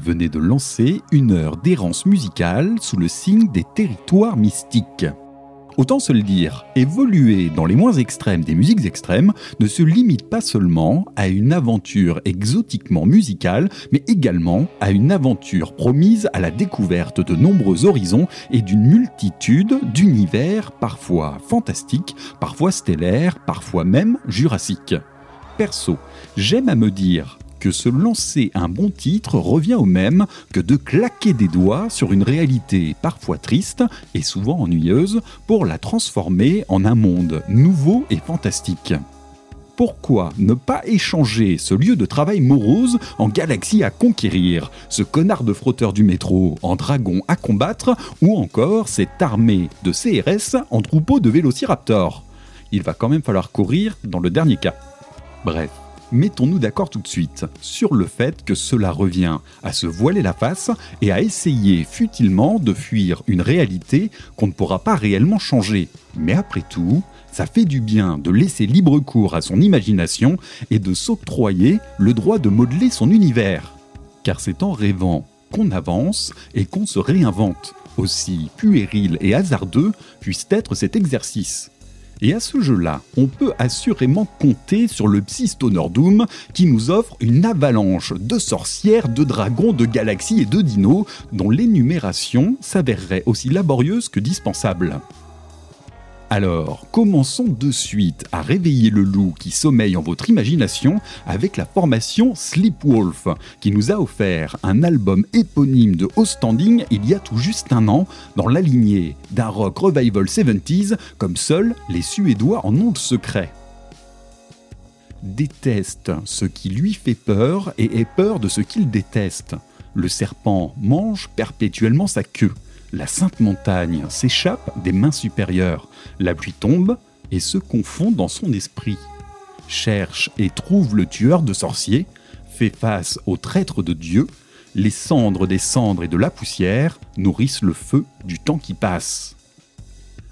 venez de lancer une heure d'errance musicale sous le signe des territoires mystiques. Autant se le dire, évoluer dans les moins extrêmes des musiques extrêmes ne se limite pas seulement à une aventure exotiquement musicale, mais également à une aventure promise à la découverte de nombreux horizons et d'une multitude d'univers parfois fantastiques, parfois stellaires, parfois même jurassiques. Perso, j'aime à me dire se lancer un bon titre revient au même que de claquer des doigts sur une réalité parfois triste et souvent ennuyeuse pour la transformer en un monde nouveau et fantastique. Pourquoi ne pas échanger ce lieu de travail morose en galaxie à conquérir, ce connard de frotteur du métro en dragon à combattre, ou encore cette armée de CRS en troupeau de vélociraptors? Il va quand même falloir courir dans le dernier cas. Bref, mettons-nous d'accord tout de suite sur le fait que cela revient à se voiler la face et à essayer futilement de fuir une réalité qu'on ne pourra pas réellement changer. Mais après tout, ça fait du bien de laisser libre cours à son imagination et de s'octroyer le droit de modeler son univers. Car c'est en rêvant qu'on avance et qu'on se réinvente, aussi puéril et hasardeux puisse être cet exercice. Et à ce jeu-là, on peut assurément compter sur le Psystoner Doom qui nous offre une avalanche de sorcières, de dragons, de galaxies et de dinos dont l'énumération s'avérerait aussi laborieuse que dispensable. Alors, commençons de suite à réveiller le loup qui sommeille en votre imagination avec la formation Sleepwolf, qui nous a offert un album éponyme de haut standing il y a tout juste un an, dans la lignée d'un rock revival 70s, comme seuls les Suédois en ont le secret. Déteste ce qui lui fait peur et ait peur de ce qu'il déteste. Le serpent mange perpétuellement sa queue. La sainte montagne s'échappe des mains supérieures. La pluie tombe et se confond dans son esprit. Cherche et trouve le tueur de sorciers, fait face au traître de Dieu. Les cendres des cendres et de la poussière nourrissent le feu du temps qui passe.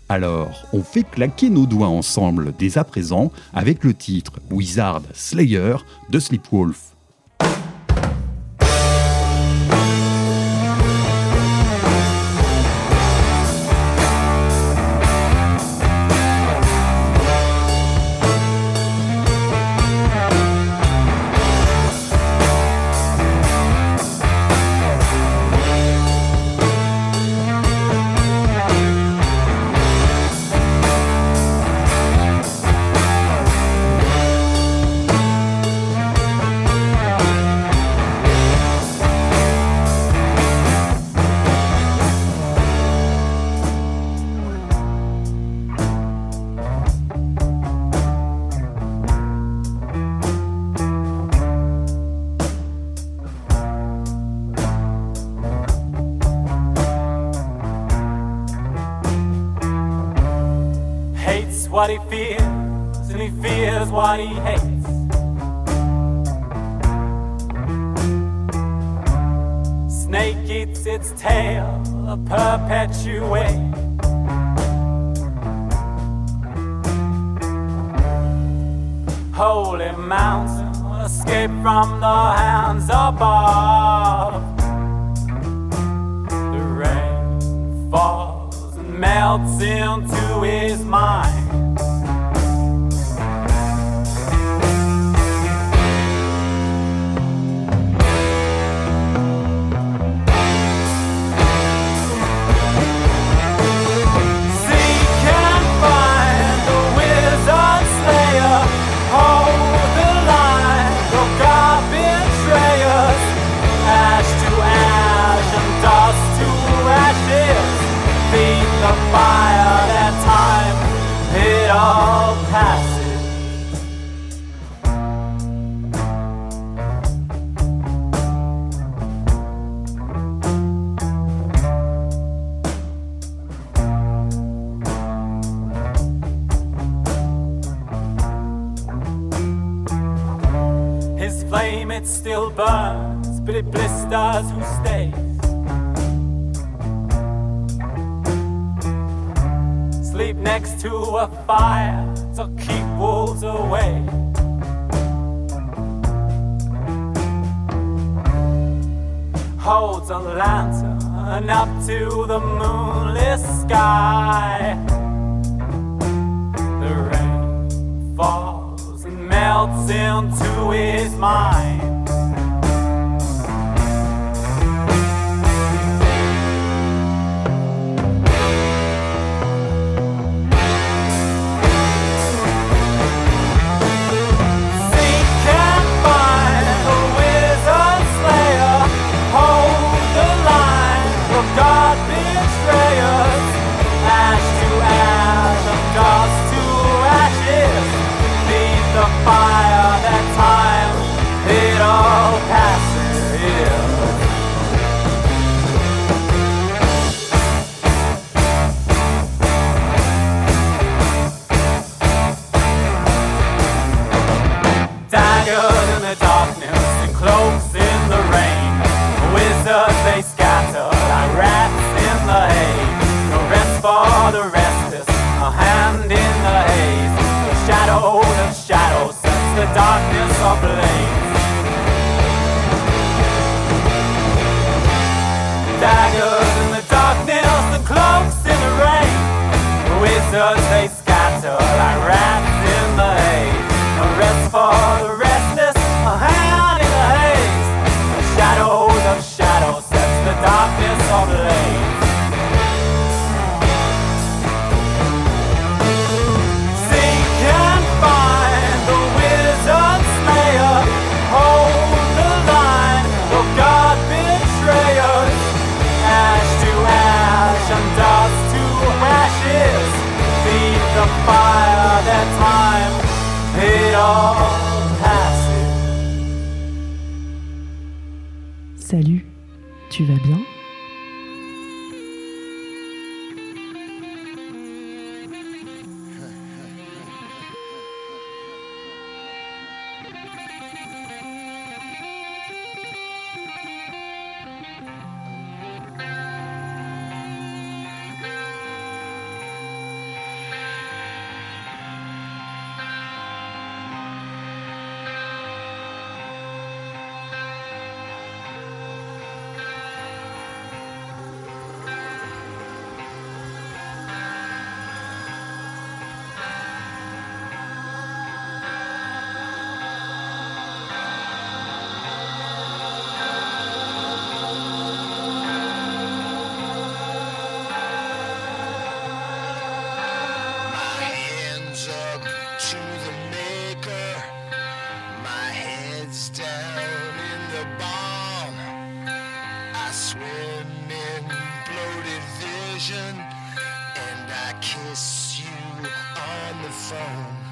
Alors, on fait claquer nos doigts ensemble dès à présent avec le titre Wizard Slayer de Sleepwolf. From the hands above. The rain falls and melts into his mind. Blisters who stays. sleep next to a fire to keep wolves away. Holds a lantern up to the moonless sky. The rain falls and melts into his mind. stars. darkness or ablaze. Daggers in the darkness and cloaks in the rain. Wizards they tu vas bien. Fall.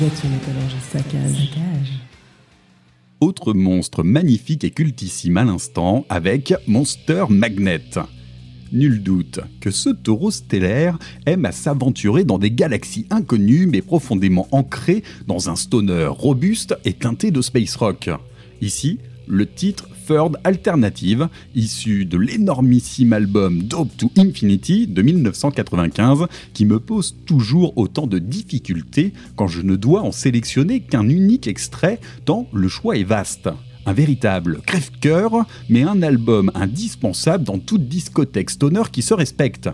Vous êtes sur métallurgie saccage. Autre monstre magnifique et cultissime à l'instant avec Monster Magnet. Nul doute que ce taureau stellaire aime à s'aventurer dans des galaxies inconnues mais profondément ancrées dans un stoner robuste et teinté de space rock. Ici, le titre Alternative, issu de l'énormissime album Dope to Infinity de 1995, qui me pose toujours autant de difficultés quand je ne dois en sélectionner qu'un unique extrait tant le choix est vaste. Un véritable crève-cœur, mais un album indispensable dans toute discothèque stoner qui se respecte.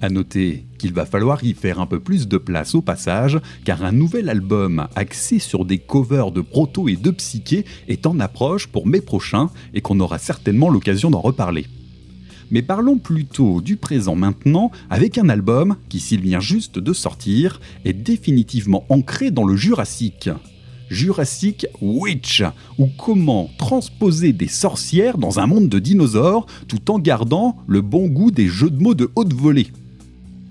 À noter qu'il va falloir y faire un peu plus de place au passage, car un nouvel album axé sur des covers de proto et de psyché est en approche pour mai prochain et qu'on aura certainement l'occasion d'en reparler. Mais parlons plutôt du présent maintenant avec un album qui, s'il vient juste de sortir, est définitivement ancré dans le Jurassique. Jurassic Witch, ou comment transposer des sorcières dans un monde de dinosaures tout en gardant le bon goût des jeux de mots de haute volée.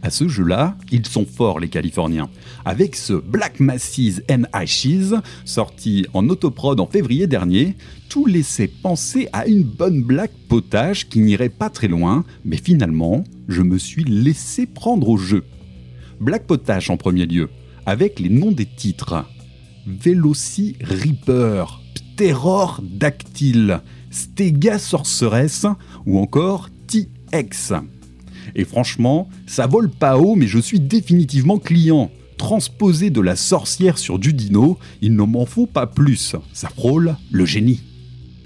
À ce jeu-là, ils sont forts les Californiens. Avec ce Black Masses and Ashes, sorti en autoprod en février dernier, tout laissait penser à une bonne black potage qui n'irait pas très loin, mais finalement, je me suis laissé prendre au jeu. Black Potage en premier lieu, avec les noms des titres. Veloci Reaper, Terror Dactyle, Stega Sorceress ou encore T-X. Et franchement, ça vole pas haut, mais je suis définitivement client. Transposer de la sorcière sur du dino, il ne m'en faut pas plus. Ça frôle le génie.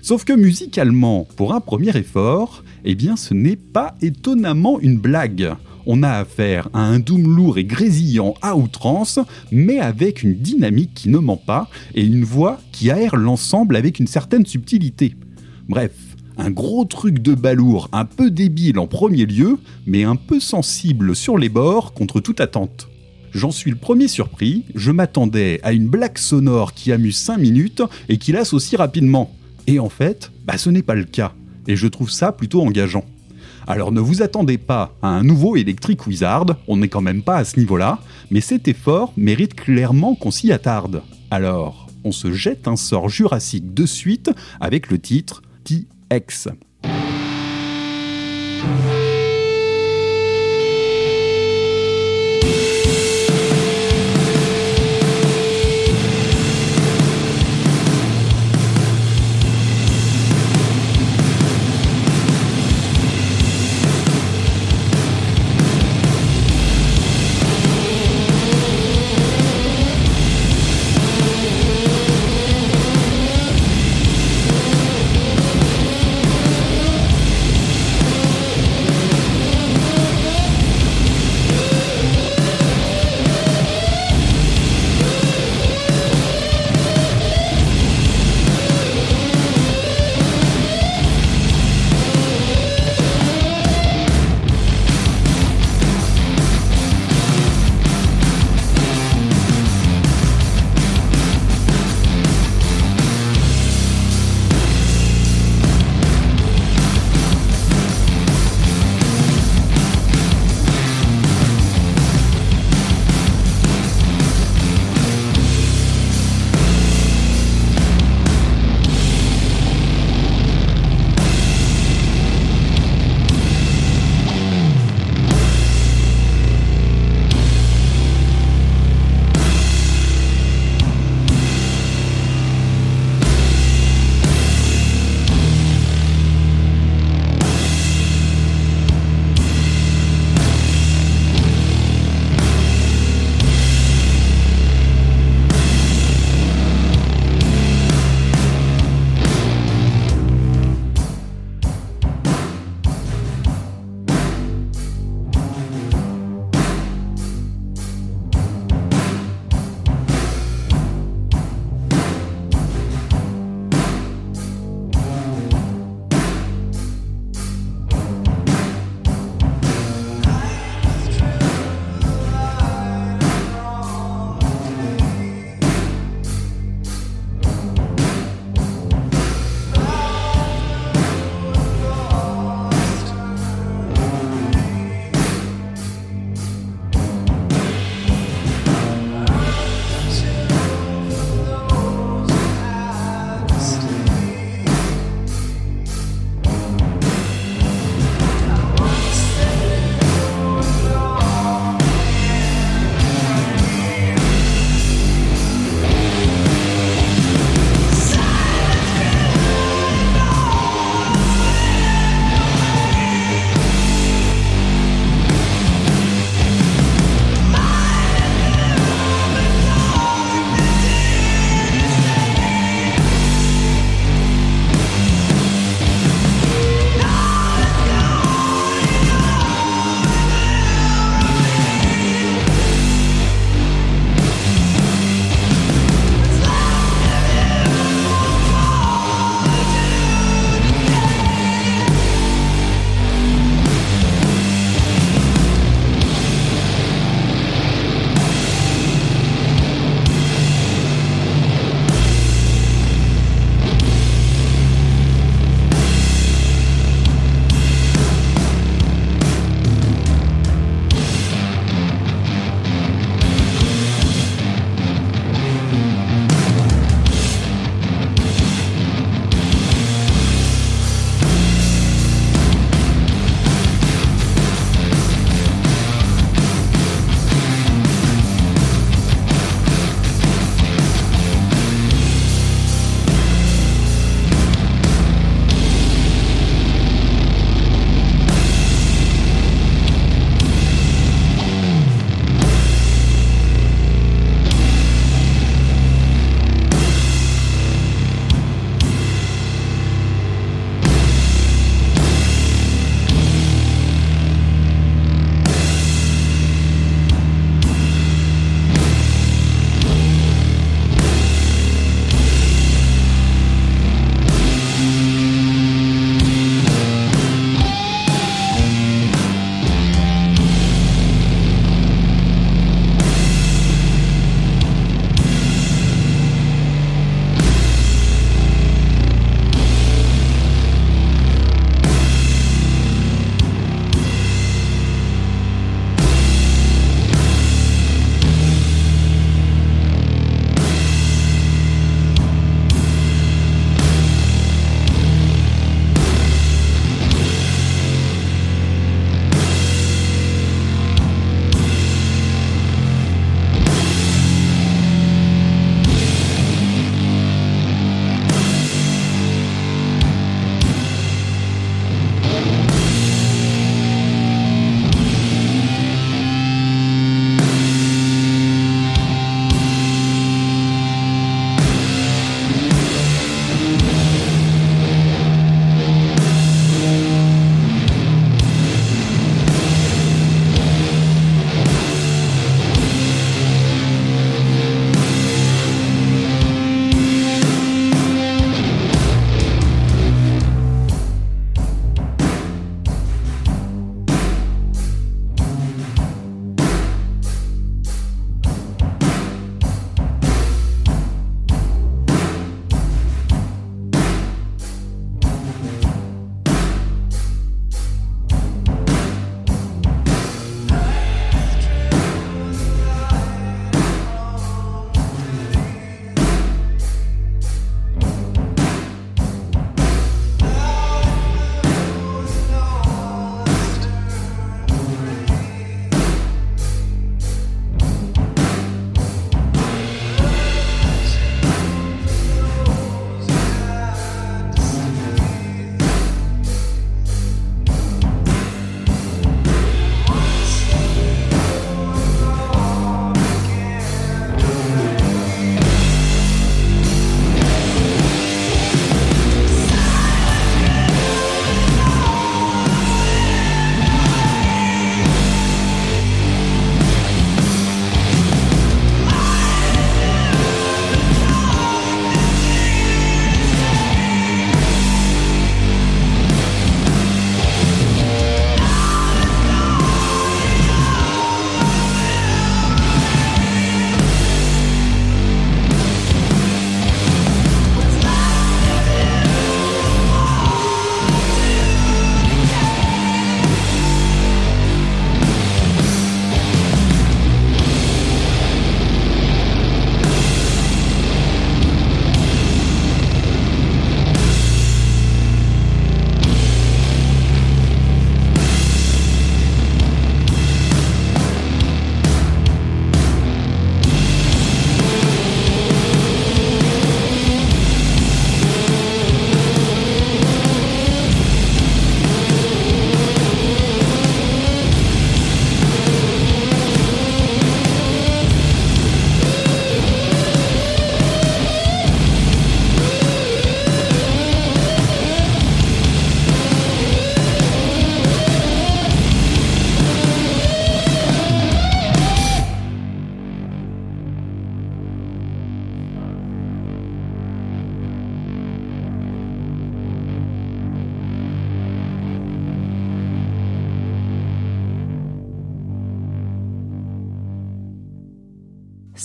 Sauf que musicalement, pour un premier effort, eh bien ce n'est pas étonnamment une blague. On a affaire à un doom lourd et grésillant à outrance, mais avec une dynamique qui ne ment pas et une voix qui aère l'ensemble avec une certaine subtilité. Bref, un gros truc de balourd un peu débile en premier lieu, mais un peu sensible sur les bords contre toute attente. J'en suis le premier surpris, je m'attendais à une blague sonore qui amuse 5 minutes et qui lasse aussi rapidement. Et en fait, bah ce n'est pas le cas, et je trouve ça plutôt engageant. Alors ne vous attendez pas à un nouveau Electric Wizard, on n'est quand même pas à ce niveau-là, mais cet effort mérite clairement qu'on s'y attarde. Alors, on se jette un sort jurassique de suite avec le titre TX.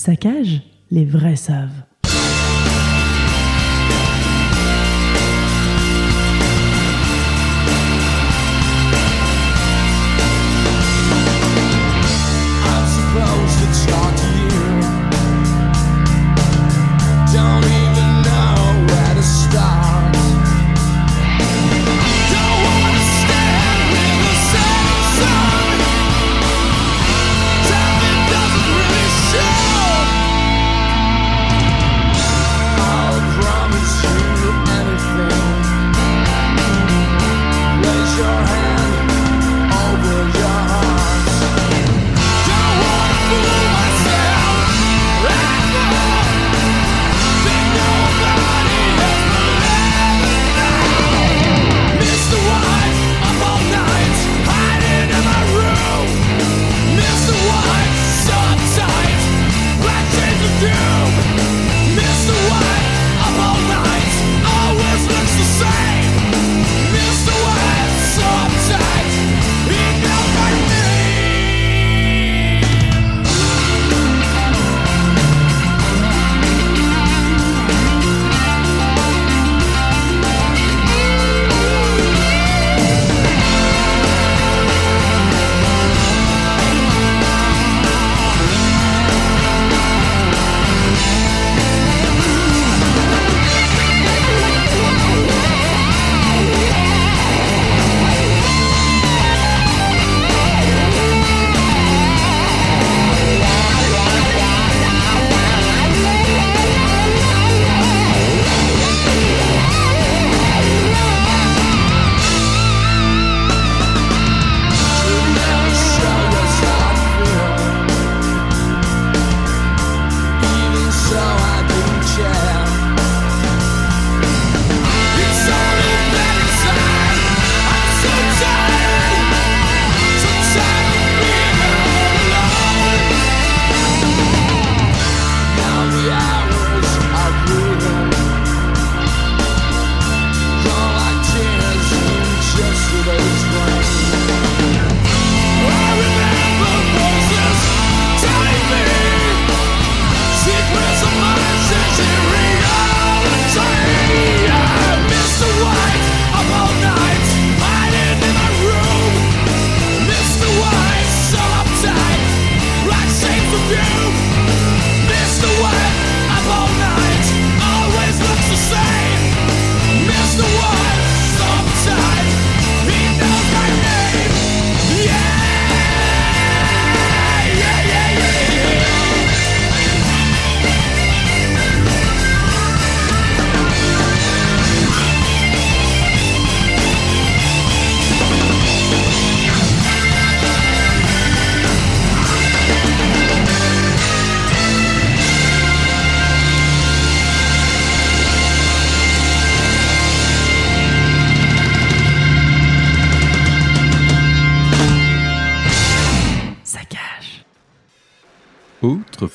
Saccage, les vrais savent.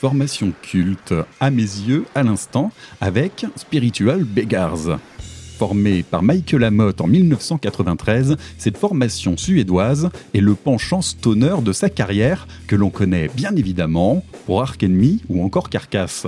Formation culte, à mes yeux, à l'instant, avec Spiritual Beggars. Formée par Michael Amott en 1993, cette formation suédoise est le penchant stoner de sa carrière que l'on connaît bien évidemment pour Ark Enemy ou encore Carcass.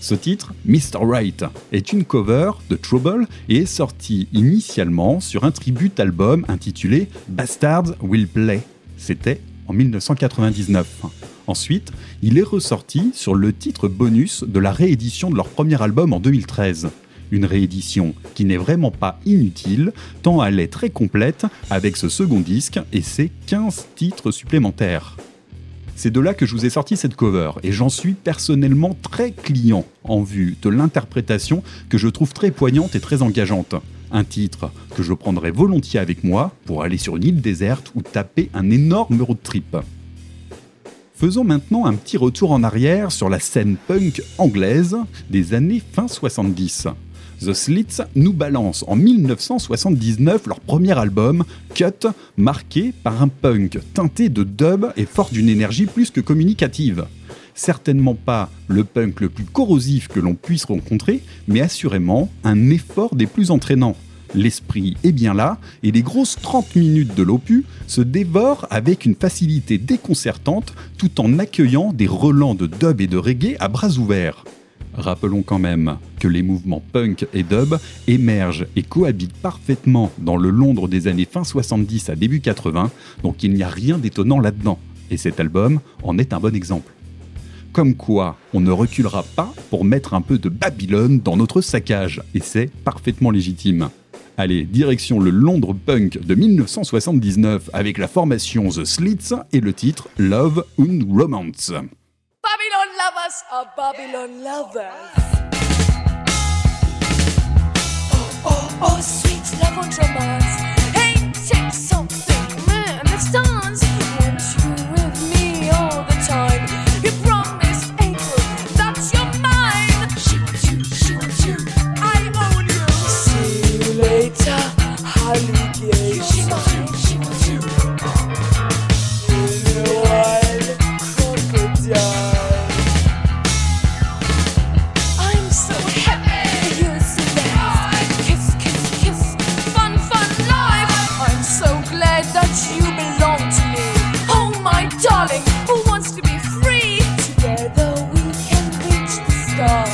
Ce titre, Mr. Right, est une cover de Trouble et est sorti initialement sur un tribute album intitulé Bastards Will Play. C'était en 1999. Ensuite, il est ressorti sur le titre bonus de la réédition de leur premier album en 2013. Une réédition qui n'est vraiment pas inutile, tant elle est très complète avec ce second disque et ses 15 titres supplémentaires. C'est de là que je vous ai sorti cette cover et j'en suis personnellement très client en vue de l'interprétation que je trouve très poignante et très engageante. Un titre que je prendrai volontiers avec moi pour aller sur une île déserte ou taper un énorme road trip. Faisons maintenant un petit retour en arrière sur la scène punk anglaise des années fin 70. The Slits nous balance en 1979 leur premier album, Cut, marqué par un punk teinté de dub et fort d'une énergie plus que communicative. Certainement pas le punk le plus corrosif que l'on puisse rencontrer, mais assurément un effort des plus entraînants. L'esprit est bien là, et les grosses 30 minutes de l'opus se dévorent avec une facilité déconcertante tout en accueillant des relents de dub et de reggae à bras ouverts. Rappelons quand même que les mouvements punk et dub émergent et cohabitent parfaitement dans le Londres des années fin 70 à début 80, donc il n'y a rien d'étonnant là-dedans. Et cet album en est un bon exemple. Comme quoi, on ne reculera pas pour mettre un peu de Babylone dans notre saccage, et c'est parfaitement légitime. Allez, direction le Londres punk de 1979 avec la formation The Slits et le titre Love and Romance. Babylon lovers are Babylon lovers. Oh, oh, oh, sweet love and romance. Hey, take something, star.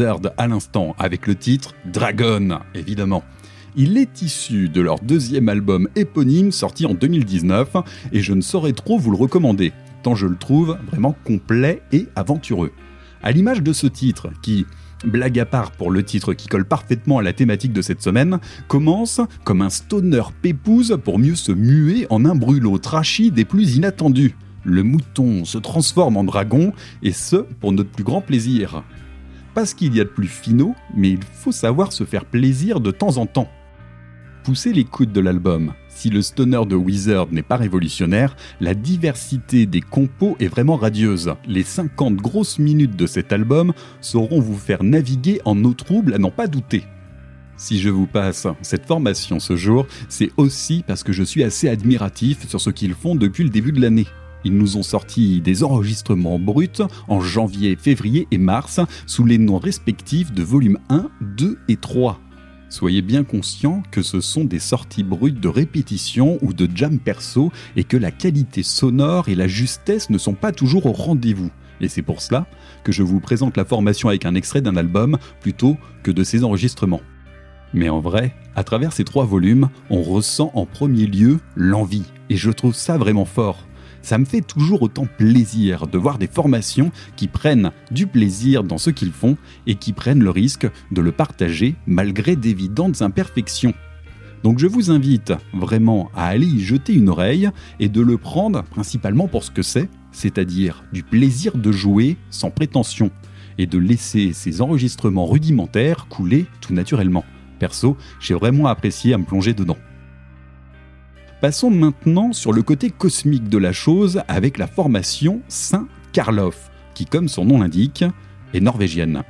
À l'instant, avec le titre Dragon, évidemment. Il est issu de leur deuxième album éponyme sorti en 2019 et je ne saurais trop vous le recommander, tant je le trouve vraiment complet et aventureux. À l'image de ce titre qui, blague à part pour le titre qui colle parfaitement à la thématique de cette semaine, commence comme un stoner pépouse pour mieux se muer en un brûlot trashy des plus inattendus. Le mouton se transforme en dragon et ce pour notre plus grand plaisir. Pas ce qu'il y a de plus finaux, mais il faut savoir se faire plaisir de temps en temps. Poussez l'écoute de l'album. Si le stoner de Wizard n'est pas révolutionnaire, la diversité des compos est vraiment radieuse. Les 50 grosses minutes de cet album sauront vous faire naviguer en eau trouble à n'en pas douter. Si je vous passe cette formation ce jour, c'est aussi parce que je suis assez admiratif sur ce qu'ils font depuis le début de l'année. Ils nous ont sorti des enregistrements bruts en janvier, février et mars sous les noms respectifs de volume 1, 2 et 3. Soyez bien conscients que ce sont des sorties brutes de répétition ou de jam perso et que la qualité sonore et la justesse ne sont pas toujours au rendez-vous. Et c'est pour cela que je vous présente la formation avec un extrait d'un album plutôt que de ces enregistrements. Mais en vrai, à travers ces trois volumes, on ressent en premier lieu l'envie, et je trouve ça vraiment fort. Ça me fait toujours autant plaisir de voir des formations qui prennent du plaisir dans ce qu'ils font et qui prennent le risque de le partager malgré d'évidentes imperfections. Donc je vous invite vraiment à aller y jeter une oreille et de le prendre principalement pour ce que c'est, c'est-à-dire du plaisir de jouer sans prétention et de laisser ces enregistrements rudimentaires couler tout naturellement. Perso, j'ai vraiment apprécié à me plonger dedans. Passons maintenant sur le côté cosmique de la chose avec la formation Saint-Karloff, qui comme son nom l'indique, est norvégienne.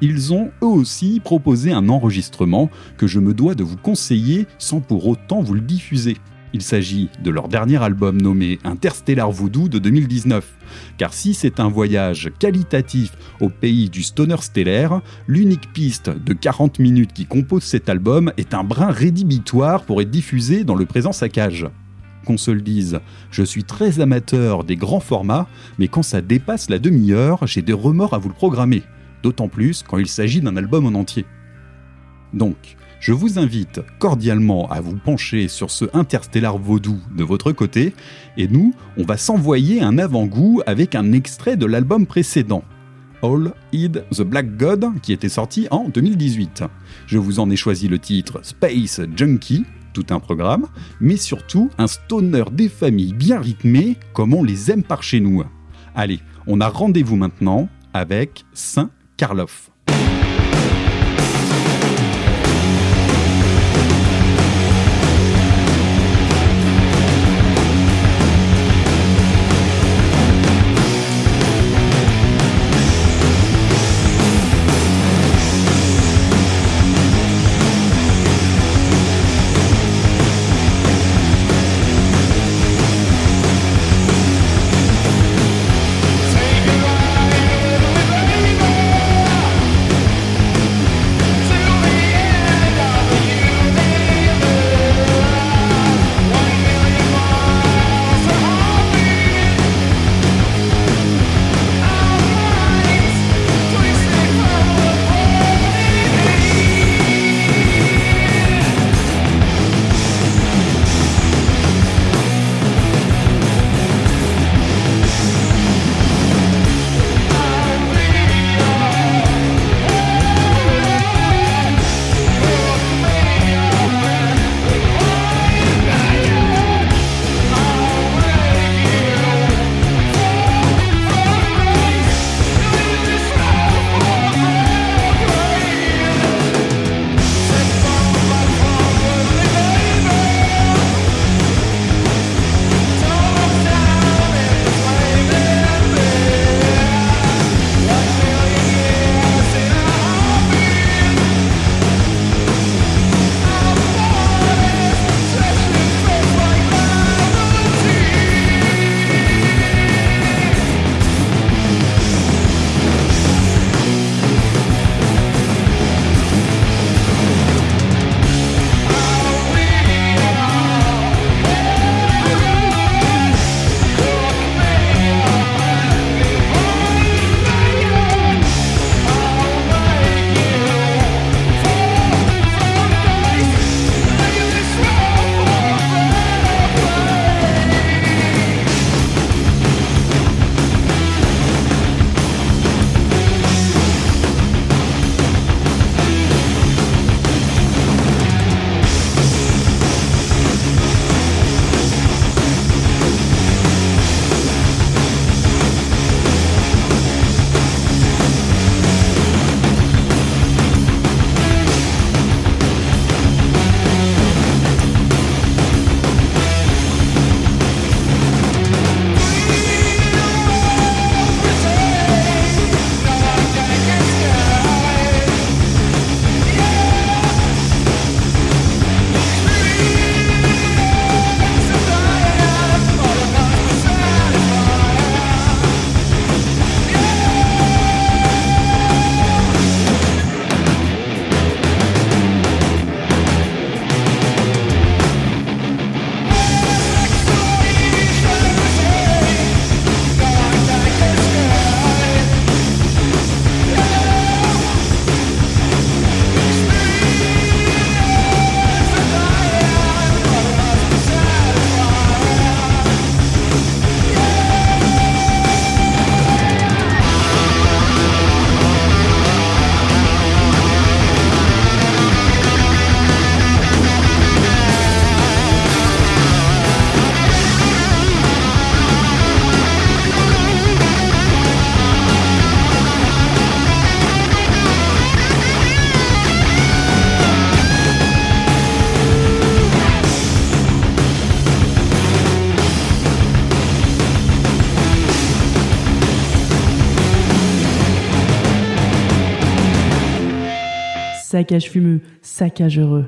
Ils ont eux aussi proposé un enregistrement que je me dois de vous conseiller sans pour autant vous le diffuser. Il s'agit de leur dernier album nommé Interstellar Voodoo de 2019. Car si c'est un voyage qualitatif au pays du stoner stellaire, l'unique piste de 40 minutes qui compose cet album est un brin rédhibitoire pour être diffusé dans le présent saccage. Qu'on se le dise, je suis très amateur des grands formats, mais quand ça dépasse la demi-heure, j'ai des remords à vous le programmer. D'autant plus quand il s'agit d'un album en entier. Donc, je vous invite cordialement à vous pencher sur ce interstellar vaudou de votre côté, et nous, on va s'envoyer un avant-goût avec un extrait de l'album précédent. All Heed the Black God, qui était sorti en 2018. Je vous en ai choisi le titre Space Junkie, tout un programme, mais surtout un stoner des familles bien rythmé, comme on les aime par chez nous. Allez, on a rendez-vous maintenant avec Saint Karloff. Saccage fumeux, saccage heureux.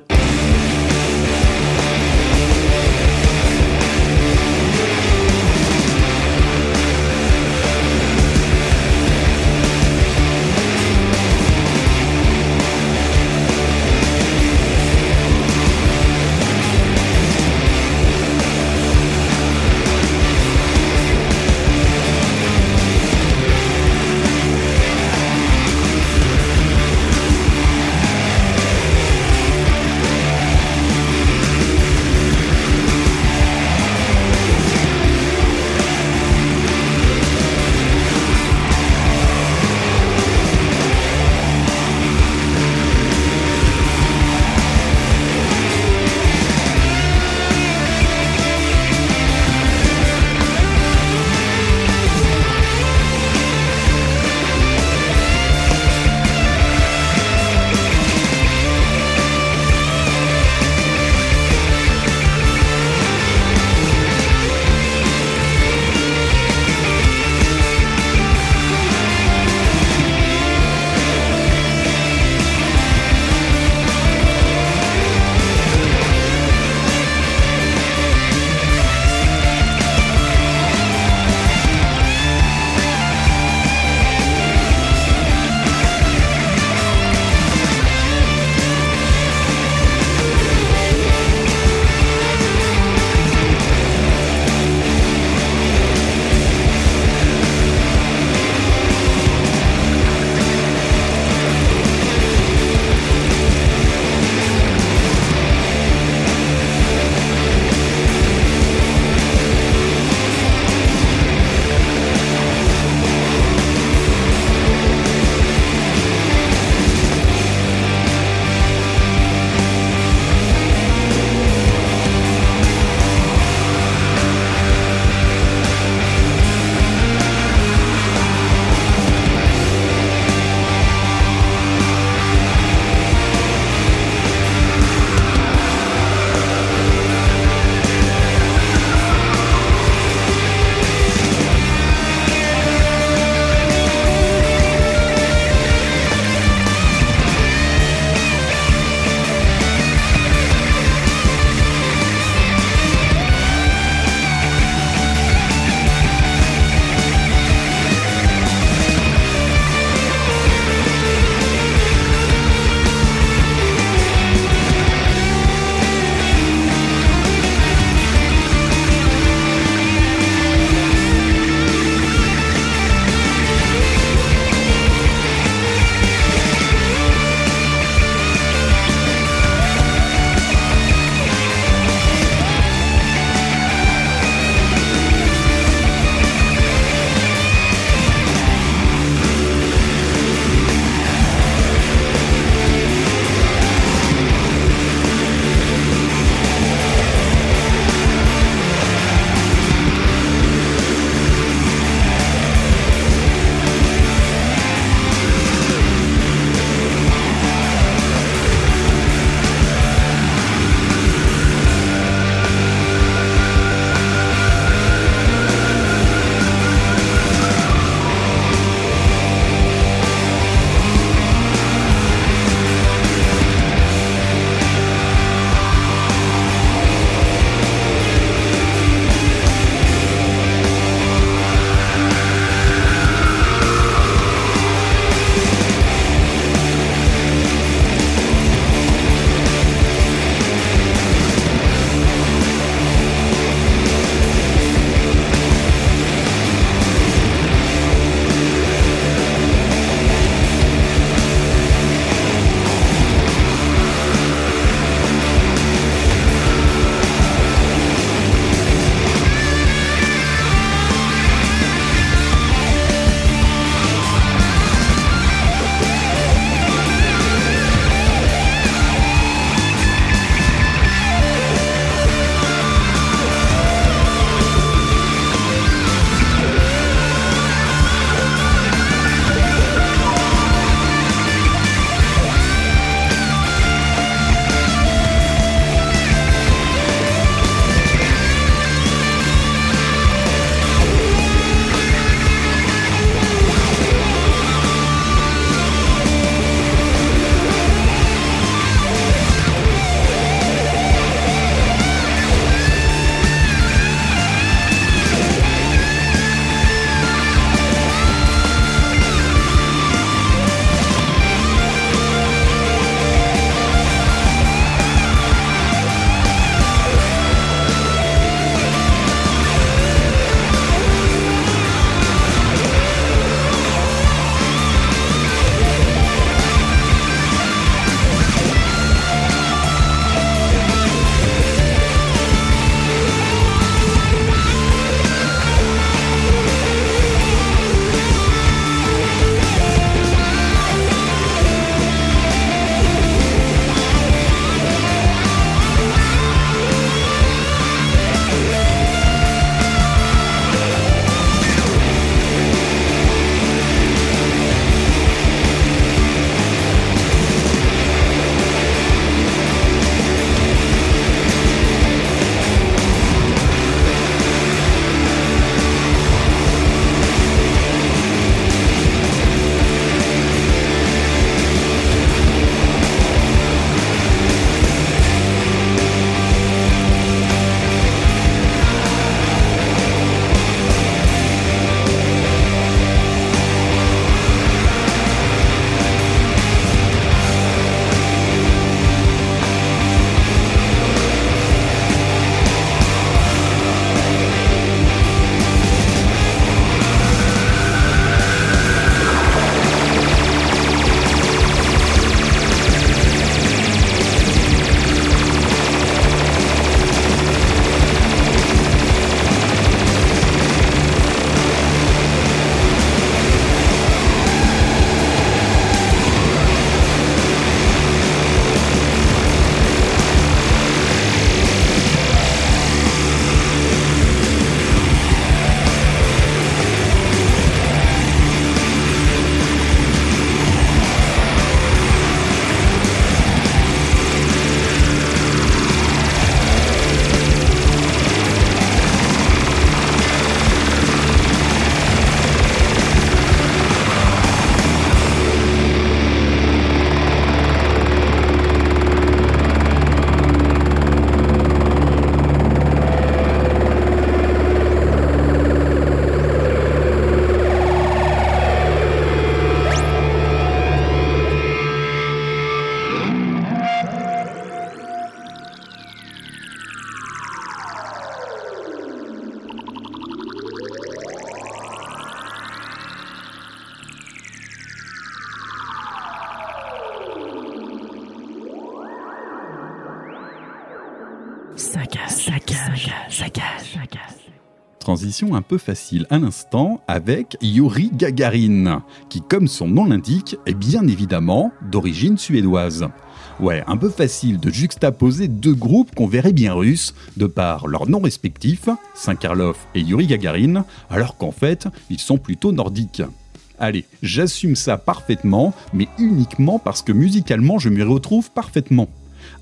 Un peu facile à l'instant avec Yuri Gagarin, qui comme son nom l'indique est bien évidemment d'origine suédoise. Ouais, un peu facile de juxtaposer deux groupes qu'on verrait bien russes, de par leurs noms respectifs, Saint-Karloff et Yuri Gagarin, alors qu'en fait, ils sont plutôt nordiques. Allez, j'assume ça parfaitement, mais uniquement parce que musicalement je m'y retrouve parfaitement.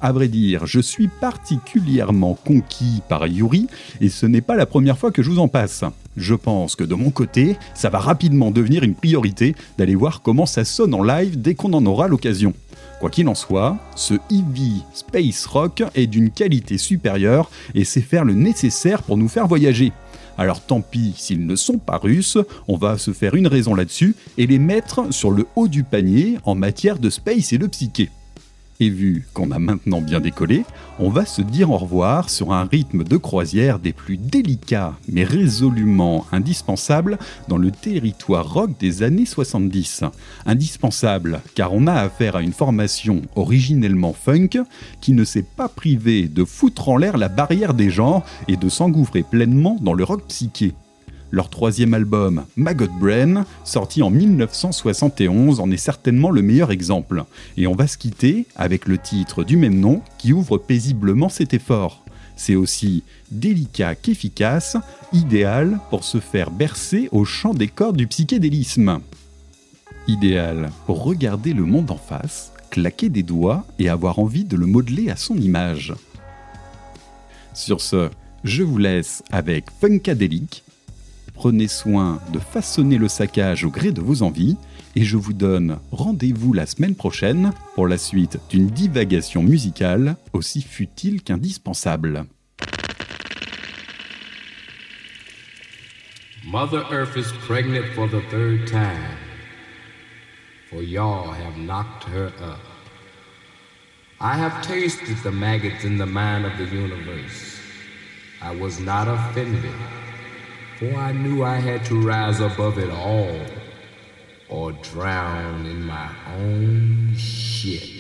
À vrai dire, je suis particulièrement conquis par Yuri et ce n'est pas la première fois que je vous en passe. Je pense que de mon côté, ça va rapidement devenir une priorité d'aller voir comment ça sonne en live dès qu'on en aura l'occasion. Quoi qu'il en soit, ce Eevee Space Rock est d'une qualité supérieure et sait faire le nécessaire pour nous faire voyager. Alors tant pis s'ils ne sont pas russes, on va se faire une raison là-dessus et les mettre sur le haut du panier en matière de space et de psyché. Et vu qu'on a maintenant bien décollé, on va se dire au revoir sur un rythme de croisière des plus délicats mais résolument indispensables dans le territoire rock des années 70. Indispensable car on a affaire à une formation originellement funk qui ne s'est pas privée de foutre en l'air la barrière des genres et de s'engouffrer pleinement dans le rock psyché. Leur troisième album, Maggot Brain, sorti en 1971, en est certainement le meilleur exemple. Et on va se quitter avec le titre du même nom qui ouvre paisiblement cet effort. C'est aussi délicat qu'efficace, idéal pour se faire bercer au chant des cordes du psychédélisme. Idéal pour regarder le monde en face, claquer des doigts et avoir envie de le modeler à son image. Sur ce, je vous laisse avec Funkadelic Prenez soin de façonner le saccage au gré de vos envies et je vous donne rendez-vous la semaine prochaine pour la suite d'une divagation musicale aussi futile qu'indispensable. Mother Earth is pregnant for the third time, for y'all have knocked her up. I have tasted the maggots in the mind of the universe. I was not offended, for I knew I had to rise above it all or drown in my own shit.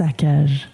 Saccage.